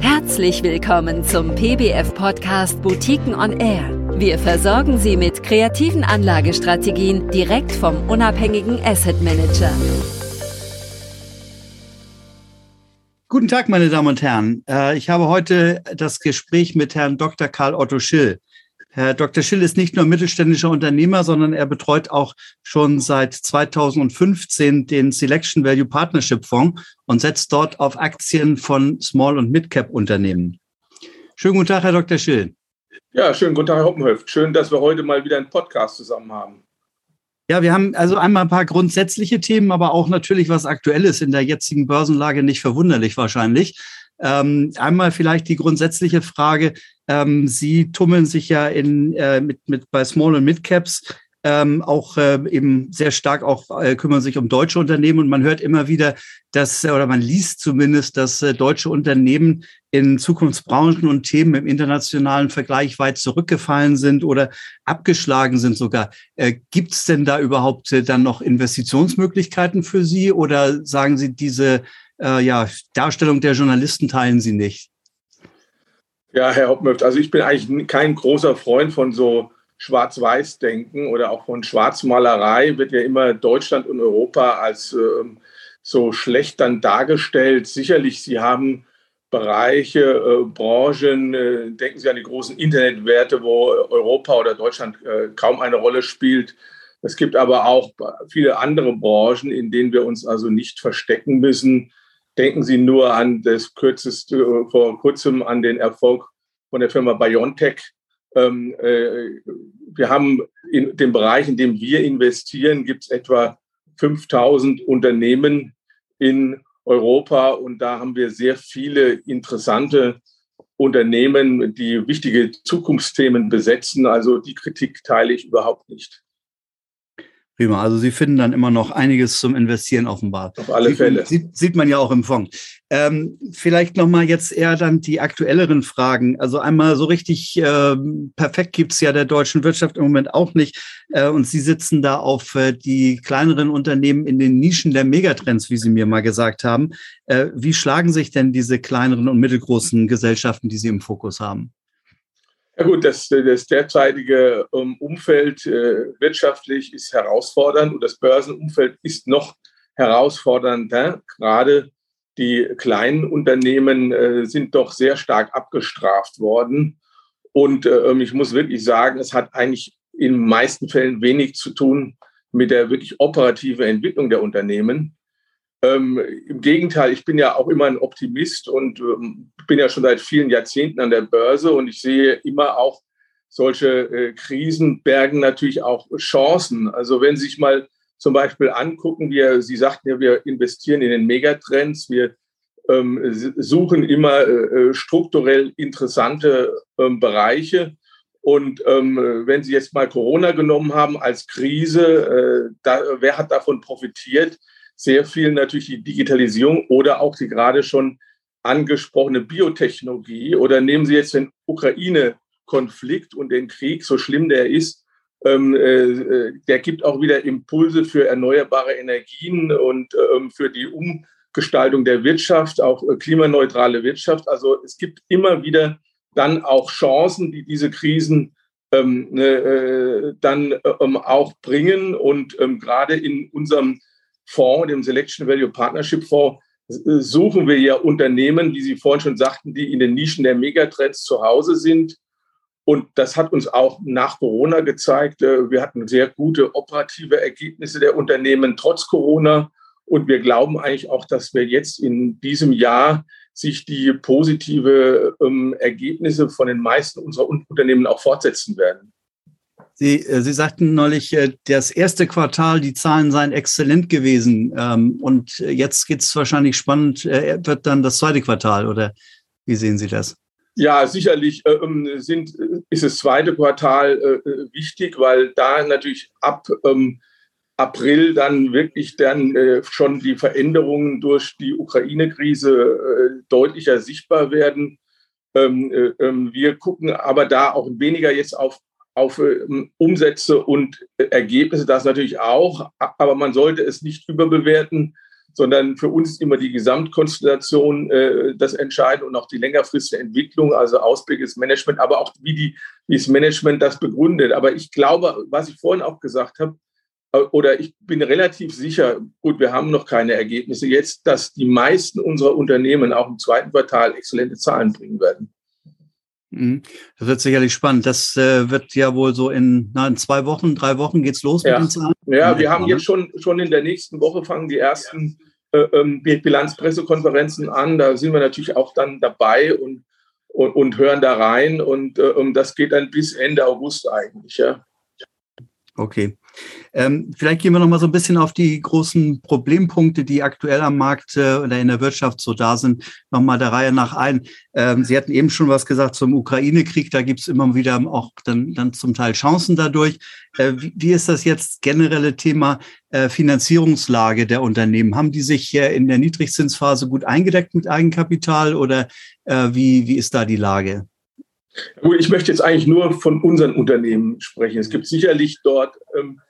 Herzlich willkommen zum PBF-Podcast Boutiquen on Air. Wir versorgen Sie mit kreativen Anlagestrategien direkt vom unabhängigen Asset Manager. Guten Tag, meine Damen und Herren. Äh, ich habe heute das Gespräch mit Herrn Dr. Karl Otto Schill. Herr Dr. Schill ist nicht nur mittelständischer Unternehmer, sondern er betreut auch schon seit 2015 den Selection Value Partnership Fonds und setzt dort auf Aktien von Small- und Mid-Cap Unternehmen. Schönen guten Tag, Herr Dr. Schill. Ja, schönen guten Tag, Herr Hoppenhöft. Schön, dass wir heute mal wieder einen Podcast zusammen haben. Ja, wir haben also einmal ein paar grundsätzliche Themen, aber auch natürlich was Aktuelles in der jetzigen Börsenlage, nicht verwunderlich wahrscheinlich. Ähm, einmal vielleicht die grundsätzliche Frage, ähm, Sie tummeln sich ja in, äh, mit, mit, bei Small- und Mid-Caps ähm, auch äh, eben sehr stark auch äh, kümmern sich um deutsche Unternehmen und man hört immer wieder, dass oder man liest zumindest, dass äh, deutsche Unternehmen in Zukunftsbranchen und Themen im internationalen Vergleich weit zurückgefallen sind oder abgeschlagen sind sogar. Äh, Gibt es denn da überhaupt äh, dann noch Investitionsmöglichkeiten für Sie oder sagen Sie diese äh, ja, Darstellung der Journalisten teilen Sie nicht? Ja, Herr Hauptmöft, also ich bin eigentlich kein großer Freund von so Schwarz-Weiß-Denken oder auch von Schwarzmalerei. Wird ja immer Deutschland und Europa als äh, so schlecht dann dargestellt. Sicherlich, Sie haben Bereiche, äh, Branchen, äh, denken Sie an die großen Internetwerte, wo Europa oder Deutschland äh, kaum eine Rolle spielt. Es gibt aber auch viele andere Branchen, in denen wir uns also nicht verstecken müssen. Denken Sie nur an das kürzeste, vor kurzem an den Erfolg von der Firma BioNTech. Ähm, äh, wir haben in dem Bereich, in dem wir investieren, gibt es etwa 5000 Unternehmen in Europa und da haben wir sehr viele interessante Unternehmen, die wichtige Zukunftsthemen besetzen. Also die Kritik teile ich überhaupt nicht. Prima. Also Sie finden dann immer noch einiges zum Investieren offenbar. Auf alle sieht, Fälle. Sieht, sieht man ja auch im Fonds. Ähm, vielleicht nochmal jetzt eher dann die aktuelleren Fragen. Also einmal so richtig äh, perfekt gibt's ja der deutschen Wirtschaft im Moment auch nicht. Äh, und Sie sitzen da auf äh, die kleineren Unternehmen in den Nischen der Megatrends, wie Sie mir mal gesagt haben. Äh, wie schlagen sich denn diese kleineren und mittelgroßen Gesellschaften, die Sie im Fokus haben? Ja gut, das, das derzeitige ähm, Umfeld äh, wirtschaftlich ist herausfordernd und das Börsenumfeld ist noch herausfordernder. Gerade die kleinen Unternehmen äh, sind doch sehr stark abgestraft worden. Und äh, ähm, ich muss wirklich sagen, es hat eigentlich in den meisten Fällen wenig zu tun mit der wirklich operativen Entwicklung der Unternehmen. Ähm, Im Gegenteil, ich bin ja auch immer ein Optimist und ähm, bin ja schon seit vielen Jahrzehnten an der Börse und ich sehe immer auch solche äh, Krisen bergen natürlich auch Chancen. Also wenn Sie sich mal zum Beispiel angucken, wir, Sie sagten ja, wir investieren in den Megatrends, wir ähm, suchen immer äh, äh strukturell interessante ähm, Bereiche. Und ähm, wenn Sie jetzt mal Corona genommen haben als Krise, äh, da, wer hat davon profitiert? Sehr viel natürlich die Digitalisierung oder auch die gerade schon angesprochene Biotechnologie. Oder nehmen Sie jetzt den Ukraine-Konflikt und den Krieg, so schlimm der ist, ähm, äh, der gibt auch wieder Impulse für erneuerbare Energien und ähm, für die Umgestaltung der Wirtschaft, auch äh, klimaneutrale Wirtschaft. Also es gibt immer wieder dann auch Chancen, die diese Krisen ähm, ne, äh, dann ähm, auch bringen. Und ähm, gerade in unserem Fonds, dem Selection Value Partnership Fonds, suchen wir ja Unternehmen, wie Sie vorhin schon sagten, die in den Nischen der Megatrends zu Hause sind. Und das hat uns auch nach Corona gezeigt. Äh, wir hatten sehr gute operative Ergebnisse der Unternehmen trotz Corona. Und wir glauben eigentlich auch, dass wir jetzt in diesem Jahr sich die positive ähm, Ergebnisse von den meisten unserer Unternehmen auch fortsetzen werden. Sie, äh, Sie sagten neulich, äh, das erste Quartal, die Zahlen seien exzellent gewesen. Ähm, und jetzt geht es wahrscheinlich spannend, äh, wird dann das zweite Quartal oder wie sehen Sie das? Ja, sicherlich ähm, sind, ist das zweite Quartal wichtig, weil da natürlich ab ähm, April dann wirklich dann schon die Veränderungen durch die Ukraine-Krise deutlicher sichtbar werden. wir gucken aber da auch weniger jetzt auf auf ähm, Umsätze und Ergebnisse, das natürlich auch, aber man sollte es nicht überbewerten. sondern für uns immer die Gesamtkonstellation äh, das Entscheidende und auch die längerfristige Entwicklung, also Ausblick ist Management, aber auch wie, die, wie das Management das begründet. Aber ich glaube, was ich vorhin auch gesagt habe, äh, oder ich bin relativ sicher, gut, wir haben noch keine Ergebnisse jetzt, dass die meisten unserer Unternehmen auch im zweiten Quartal exzellente Zahlen bringen werden. Mhm. Das wird sicherlich spannend. Das äh, wird ja wohl so in, na, in zwei Wochen, drei Wochen geht's los ja. mit den Zahlen. Ja, wir haben jetzt schon, schon in der nächsten Woche fangen die ersten äh, ähm, Bilanzpressekonferenzen an. Da sind wir natürlich auch dann dabei und, und, und hören da rein. Und äh, das geht dann bis Ende August eigentlich. Ja. Okay. Ähm, vielleicht gehen wir noch mal so ein bisschen auf die großen Problempunkte, die aktuell am Markt äh, oder in der Wirtschaft so da sind, noch mal der Reihe nach ein. Ähm, Sie hatten eben schon was gesagt zum Ukraine-Krieg. Da gibt es immer wieder auch dann, dann zum Teil Chancen dadurch. Äh, wie, wie, ist das jetzt generelle Thema äh, Finanzierungslage der Unternehmen? Haben die sich in der Niedrigzinsphase gut eingedeckt mit Eigenkapital oder äh, wie, wie ist da die Lage? Gut, ich möchte jetzt eigentlich nur von unseren Unternehmen sprechen. Es gibt sicherlich dort ähm, äh,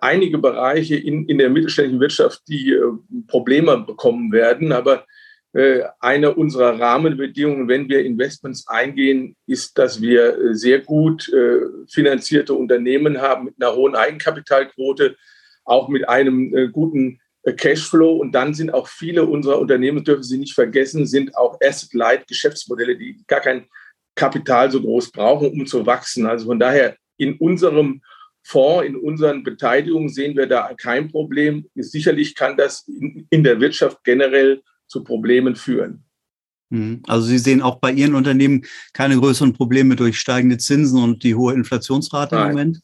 einige Bereiche in, in der mittelständischen Wirtschaft, die äh, Probleme bekommen werden. Aber äh, eine unserer Rahmenbedingungen, wenn wir Investments eingehen, ist, dass wir äh, sehr gut äh, finanzierte Unternehmen haben mit einer hohen Eigenkapitalquote, auch mit einem äh, guten Cashflow. Und dann sind auch viele unserer Unternehmen, dürfen Sie nicht vergessen, sind auch Asset-Light-Geschäftsmodelle, die gar kein Kapital so groß brauchen, um zu wachsen. Also von daher in unserem Fonds, in unseren Beteiligungen sehen wir da kein Problem. Sicherlich kann das in, in der Wirtschaft generell zu Problemen führen. Mhm. Also Sie sehen auch bei Ihren Unternehmen keine größeren Probleme durch steigende Zinsen und die hohe Inflationsrate Nein. im Moment?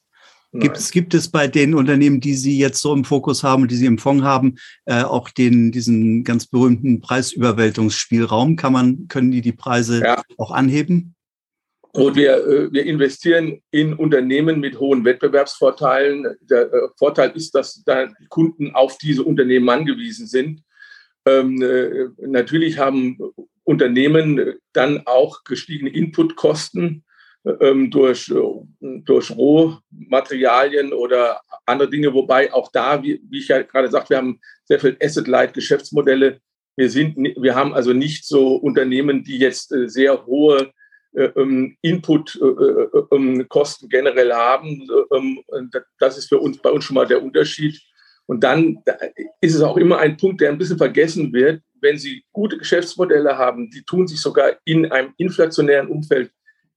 Gibt es, gibt es bei den Unternehmen, die Sie jetzt so im Fokus haben, die Sie im Fonds haben, äh, auch den, diesen ganz berühmten Preisüberwältungsspielraum? Kann man, können die die Preise ja. auch anheben? Und wir, äh, wir investieren in Unternehmen mit hohen Wettbewerbsvorteilen. Der äh, Vorteil ist, dass da Kunden auf diese Unternehmen angewiesen sind. Ähm, äh, natürlich haben Unternehmen dann auch gestiegene Inputkosten ähm, durch, durch Rohmaterialien oder andere Dinge, wobei auch da, wie, wie ich ja gerade sagte, wir haben sehr viel Asset-Light-Geschäftsmodelle. Wir, sind, wir haben also nicht so Unternehmen, die jetzt sehr hohe Input-Kosten äh, äh, generell haben. Ähm, das ist für uns bei uns schon mal der Unterschied. Und dann ist es auch immer ein Punkt, der ein bisschen vergessen wird. Wenn Sie gute Geschäftsmodelle haben, die tun sich sogar in einem inflationären Umfeld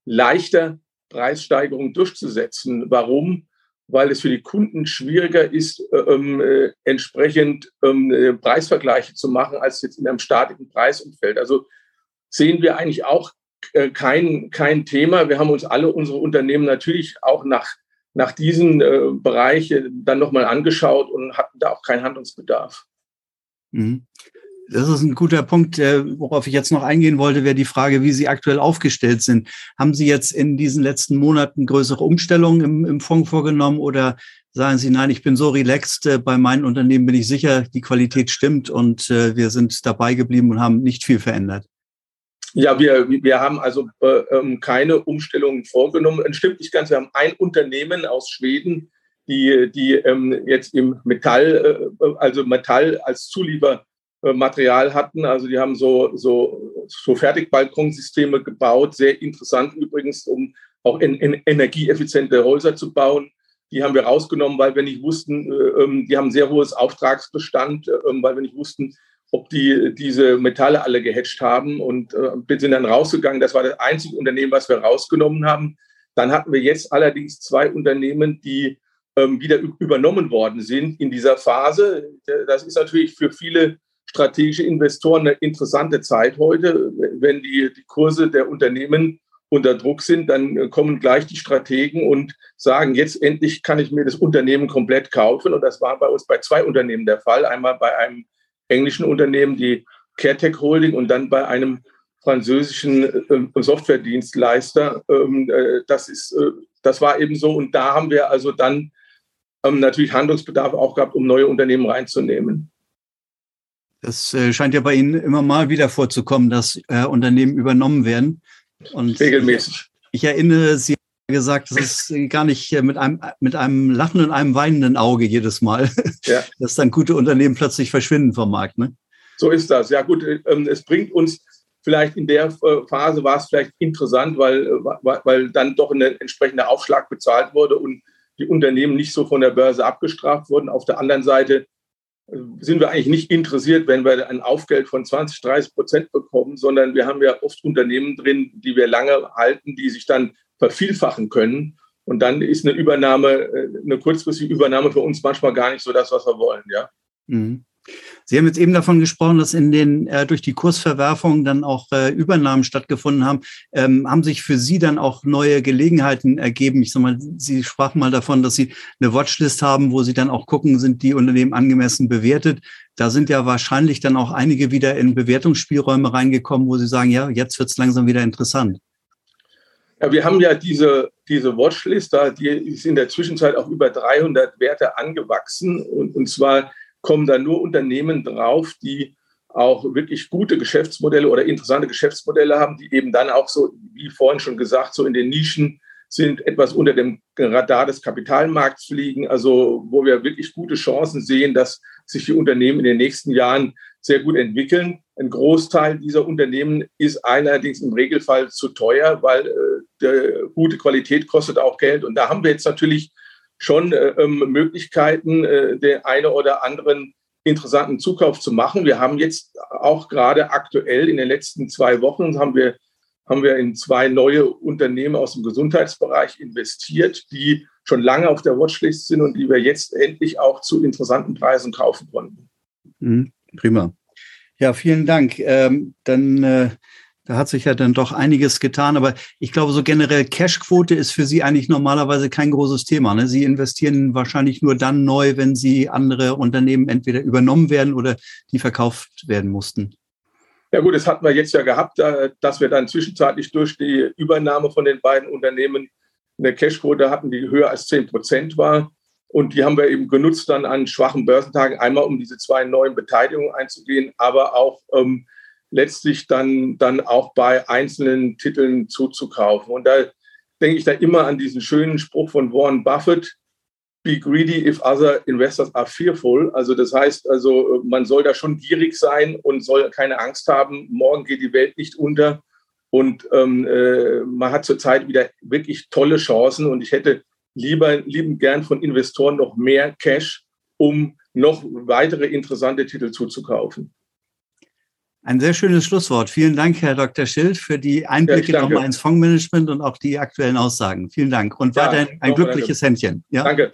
leichter, Preissteigerungen durchzusetzen. Warum? Weil es für die Kunden schwieriger ist, ähm, äh, entsprechend ähm, Preisvergleiche zu machen, als jetzt in einem statischen Preisumfeld. Also sehen wir eigentlich auch äh, kein, kein Thema. Wir haben uns alle unsere Unternehmen natürlich auch nach, nach diesen äh, Bereichen dann nochmal angeschaut und hatten da auch keinen Handlungsbedarf. Mhm. Das ist ein guter Punkt, äh, worauf ich jetzt noch eingehen wollte, wäre die Frage, wie Sie aktuell aufgestellt sind. Haben Sie jetzt in diesen letzten Monaten größere Umstellungen im, im Fonds vorgenommen oder sagen Sie, nein, ich bin so relaxed, äh, bei meinen Unternehmen bin ich sicher, die Qualität stimmt und wir sind dabei geblieben und haben nicht viel verändert? Ja, wir, wir haben also äh, ähm, keine Umstellungen vorgenommen. Es stimmt nicht ganz. Wir haben ein Unternehmen aus Schweden, die, die ähm, jetzt im Metall, äh, also Metall als Zuliefermaterial hatten. Also die haben so, so, so Fertigbalkonsysteme gebaut. Sehr interessant übrigens, um auch in, in energieeffiziente Häuser zu bauen. Die haben wir rausgenommen, weil wir nicht wussten, äh, ähm, die haben sehr hohes Auftragsbestand, äh, weil wir nicht wussten, ob die diese Metalle alle gehatcht haben und äh, sind dann rausgegangen. Das war das einzige Unternehmen, was wir rausgenommen haben. Dann hatten wir jetzt allerdings zwei Unternehmen, die ähm, wieder übernommen worden sind in dieser Phase. Das ist natürlich für viele strategische Investoren eine interessante Zeit heute. Wenn die, die Kurse der Unternehmen unter Druck sind, dann kommen gleich die Strategen und sagen, jetzt endlich kann ich mir das Unternehmen komplett kaufen. Und das war bei uns bei zwei Unternehmen der Fall. Einmal bei einem englischen Unternehmen, die CareTech Holding und dann bei einem französischen äh, Softwaredienstleister. Ähm, äh, das, ist, äh, das war eben so. Und da haben wir also dann ähm, natürlich Handlungsbedarf auch gehabt, um neue Unternehmen reinzunehmen. Das scheint ja bei Ihnen immer mal wieder vorzukommen, dass Unternehmen übernommen werden. Und Regelmäßig. Ich, ich erinnere Sie gesagt, das ist gar nicht äh, mit einem, mit einem Lachen und einem weinenden Auge jedes Mal, ja. dass dann gute Unternehmen plötzlich verschwinden vom Markt. Ne? So ist das. Ja gut, ähm, es bringt uns vielleicht in der äh, Phase war es vielleicht interessant, weil, weil dann doch ein entsprechender Aufschlag bezahlt wurde und die Unternehmen nicht so von der Börse abgestraft wurden. Auf der anderen Seite sind wir eigentlich nicht interessiert, wenn wir ein Aufgeld von 20, 30 Prozent bekommen, sondern wir haben ja oft Unternehmen drin, die wir lange halten, die sich dann vervielfachen können. Und dann ist eine Übernahme, äh, eine kurzfristige Übernahme für uns manchmal gar nicht so das, was wir wollen, ja. Mhm. Sie haben jetzt eben davon gesprochen, dass in den äh, durch die Kursverwerfung dann auch äh, Übernahmen stattgefunden haben. Ähm, haben sich für Sie dann auch neue Gelegenheiten ergeben? Ich sag mal, Sie sprachen mal davon, dass Sie eine Watchlist haben, wo Sie dann auch gucken, sind die Unternehmen angemessen bewertet. Da sind ja wahrscheinlich dann auch einige wieder in Bewertungsspielräume reingekommen, wo Sie sagen, ja, jetzt wird es langsam wieder interessant. Ja, wir haben ja diese, diese Watchlist, da, die ist in der Zwischenzeit auch über 300 Werte angewachsen. Und, und zwar kommen da nur Unternehmen drauf, die auch wirklich gute Geschäftsmodelle oder interessante Geschäftsmodelle haben, die eben dann auch so, wie vorhin schon gesagt, so in den Nischen sind, etwas unter dem Radar des Kapitalmarkts fliegen, also wo wir wirklich gute Chancen sehen, dass sich die Unternehmen in den nächsten Jahren sehr gut entwickeln. Ein Großteil dieser Unternehmen ist allerdings im Regelfall zu teuer, weil äh, gute Qualität kostet auch Geld. Und da haben wir jetzt natürlich schon äh, ähm, Möglichkeiten, äh, den einen oder anderen interessanten Zukauf zu machen. Wir haben jetzt auch gerade aktuell in den letzten zwei Wochen haben wir, haben wir in zwei neue Unternehmen aus dem Gesundheitsbereich investiert, die schon lange auf der Watchlist sind und die wir jetzt endlich auch zu interessanten Preisen kaufen konnten. Mhm, prima. Ja, vielen Dank. Ähm, dann äh, da hat sich ja dann doch einiges getan. Aber ich glaube, so generell Cashquote ist für Sie eigentlich normalerweise kein großes Thema. Ne? Sie investieren wahrscheinlich nur dann neu, wenn Sie andere Unternehmen entweder übernommen werden oder die verkauft werden mussten. Ja gut, das hatten wir jetzt ja gehabt, äh, dass wir dann zwischenzeitlich durch die Übernahme von den beiden Unternehmen eine Cashquote hatten, die höher als 10 Prozent war. Und die haben wir eben genutzt dann an schwachen Börsentagen, einmal um diese zwei neuen Beteiligungen einzugehen, aber auch ähm, letztlich dann, dann auch bei einzelnen Titeln zuzukaufen. Und da denke ich da immer an diesen schönen Spruch von Warren Buffett, be greedy if other investors are fearful. Also das heißt, also man soll da schon gierig sein und soll keine Angst haben, morgen geht die Welt nicht unter. Und ähm, äh, man hat zurzeit wieder wirklich tolle Chancen und ich hätte lieber lieben gern von Investoren noch mehr Cash, um noch weitere interessante Titel zuzukaufen. Ein sehr schönes Schlusswort. Vielen Dank, Herr Dr. Schild, für die Einblicke ja, nochmal ins Fondsmanagement und auch die aktuellen Aussagen. Vielen Dank und ja, weiterhin ein glückliches danke. Händchen. Ja? Danke.